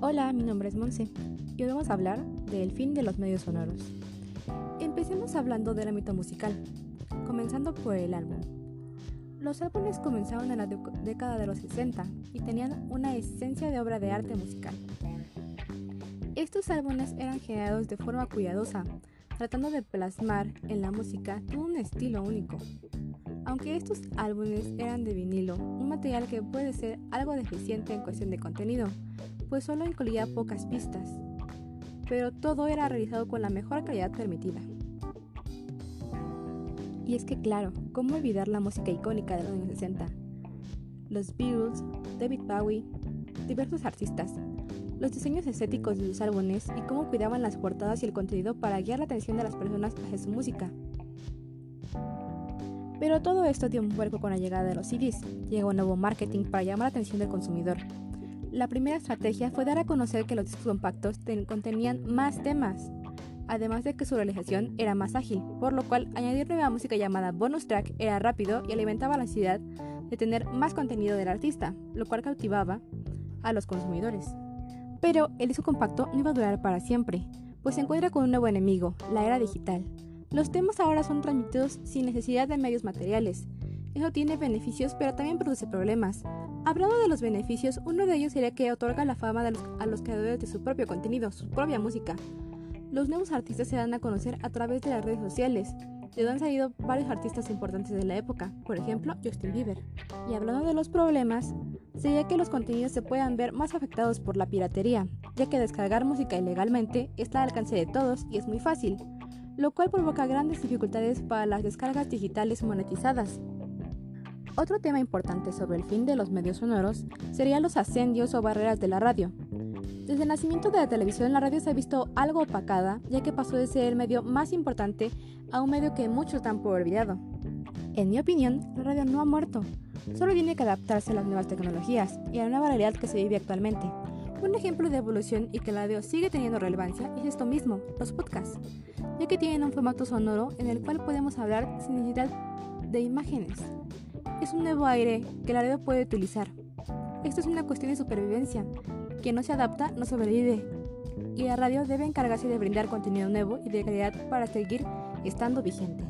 nombre es Monse y hoy vamos a hablar del fin de los medios sonoros. Empecemos hablando del ámbito musical, comenzando por el álbum. Los álbumes comenzaron en la década de los 60 y tenían una esencia de obra de arte musical. Estos álbumes eran generados de forma cuidadosa, tratando de plasmar en la música todo un estilo único. Aunque estos álbumes eran de vinilo, un material que puede ser algo deficiente en cuestión de contenido, pues solo incluía pocas pistas, pero todo era realizado con la mejor calidad permitida. Y es que claro, ¿cómo olvidar la música icónica de los años 60? Los Beatles, David Bowie, diversos artistas, los diseños estéticos de sus álbumes y cómo cuidaban las portadas y el contenido para guiar la atención de las personas hacia su música. Pero todo esto dio un vuelco con la llegada de los CDs. Llegó un nuevo marketing para llamar la atención del consumidor. La primera estrategia fue dar a conocer que los discos compactos contenían más temas, además de que su realización era más ágil, por lo cual añadir nueva música llamada bonus track era rápido y alimentaba la ansiedad de tener más contenido del artista, lo cual cautivaba a los consumidores. Pero el disco compacto no iba a durar para siempre, pues se encuentra con un nuevo enemigo, la era digital. Los temas ahora son transmitidos sin necesidad de medios materiales. Eso tiene beneficios, pero también produce problemas. Hablando de los beneficios, uno de ellos sería que otorga la fama a los creadores de su propio contenido, su propia música. Los nuevos artistas se dan a conocer a través de las redes sociales, de donde han salido varios artistas importantes de la época, por ejemplo Justin Bieber. Y hablando de los problemas, sería que los contenidos se puedan ver más afectados por la piratería, ya que descargar música ilegalmente está al alcance de todos y es muy fácil lo cual provoca grandes dificultades para las descargas digitales monetizadas. Otro tema importante sobre el fin de los medios sonoros serían los ascendios o barreras de la radio. Desde el nacimiento de la televisión, la radio se ha visto algo opacada, ya que pasó de ser el medio más importante a un medio que muchos dan por olvidado. En mi opinión, la radio no ha muerto, solo tiene que adaptarse a las nuevas tecnologías y a la nueva realidad que se vive actualmente. Un ejemplo de evolución y que la radio sigue teniendo relevancia es esto mismo, los podcasts, ya que tienen un formato sonoro en el cual podemos hablar sin necesidad de imágenes. Es un nuevo aire que la radio puede utilizar. Esto es una cuestión de supervivencia. Quien no se adapta no sobrevive. Y la radio debe encargarse de brindar contenido nuevo y de calidad para seguir estando vigente.